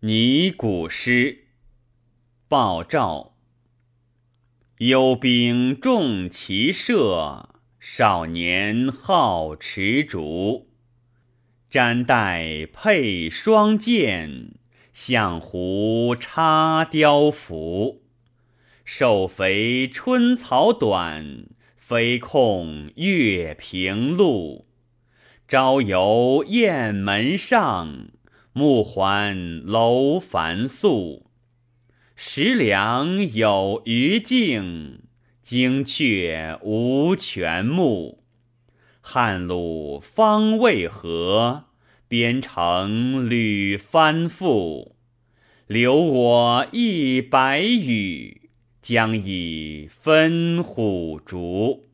拟古诗，鲍照。幽兵重骑射，少年好持竹。瞻带佩双剑，向胡插雕斧。瘦肥春草短，飞控月平路。朝游雁门上。暮还楼烦宿，食粮有余径，惊却无全目。汉虏方渭河，边城屡翻覆。留我一百羽，将以分虎逐。